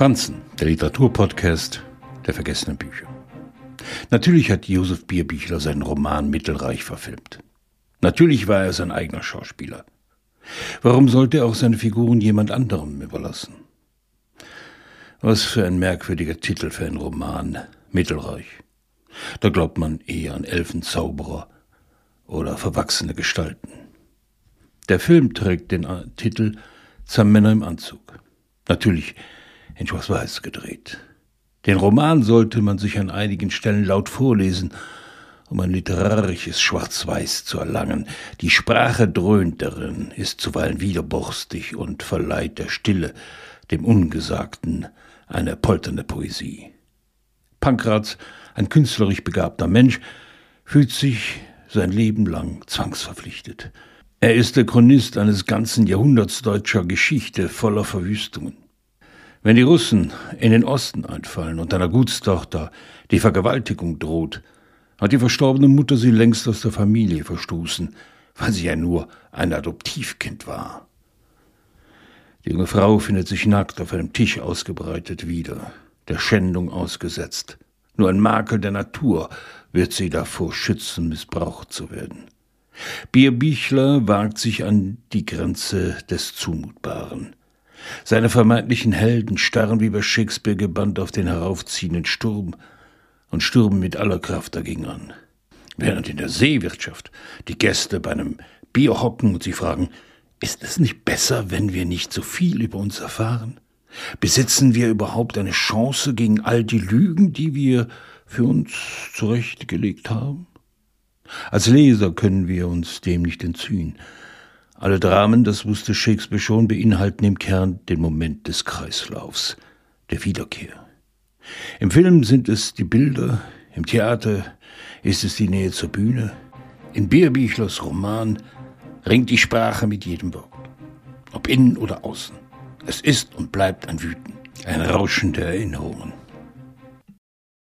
Franzen, der Literaturpodcast der vergessenen Bücher. Natürlich hat Josef Bierbichler seinen Roman Mittelreich verfilmt. Natürlich war er sein eigener Schauspieler. Warum sollte er auch seine Figuren jemand anderem überlassen? Was für ein merkwürdiger Titel für einen Roman, Mittelreich. Da glaubt man eher an Elfenzauberer oder verwachsene Gestalten. Der Film trägt den Titel Zwei Männer im Anzug. Natürlich in Schwarz-Weiß gedreht. Den Roman sollte man sich an einigen Stellen laut vorlesen, um ein literarisches Schwarz-Weiß zu erlangen. Die Sprache dröhnt darin, ist zuweilen widerborstig und verleiht der Stille, dem Ungesagten, eine polternde Poesie. Pankratz, ein künstlerisch begabter Mensch, fühlt sich sein Leben lang zwangsverpflichtet. Er ist der Chronist eines ganzen Jahrhunderts deutscher Geschichte voller Verwüstungen. Wenn die Russen in den Osten einfallen und einer Gutstochter die Vergewaltigung droht, hat die verstorbene Mutter sie längst aus der Familie verstoßen, weil sie ja nur ein Adoptivkind war. Die junge Frau findet sich nackt auf einem Tisch ausgebreitet wieder, der Schändung ausgesetzt. Nur ein Makel der Natur wird sie davor schützen, missbraucht zu werden. Bierbichler wagt sich an die Grenze des Zumutbaren. Seine vermeintlichen Helden starren wie bei Shakespeare gebannt auf den heraufziehenden Sturm und stürmen mit aller Kraft dagegen an. Während in der Seewirtschaft die Gäste bei einem Bier hocken und sie fragen, ist es nicht besser, wenn wir nicht so viel über uns erfahren? Besitzen wir überhaupt eine Chance gegen all die Lügen, die wir für uns zurechtgelegt haben? Als Leser können wir uns dem nicht entziehen. Alle Dramen, das wusste Shakespeare schon, beinhalten im Kern den Moment des Kreislaufs, der Wiederkehr. Im Film sind es die Bilder, im Theater ist es die Nähe zur Bühne. In Bierbichlers Roman ringt die Sprache mit jedem Wort, ob innen oder außen. Es ist und bleibt ein Wüten, ein Rauschen der Erinnerungen.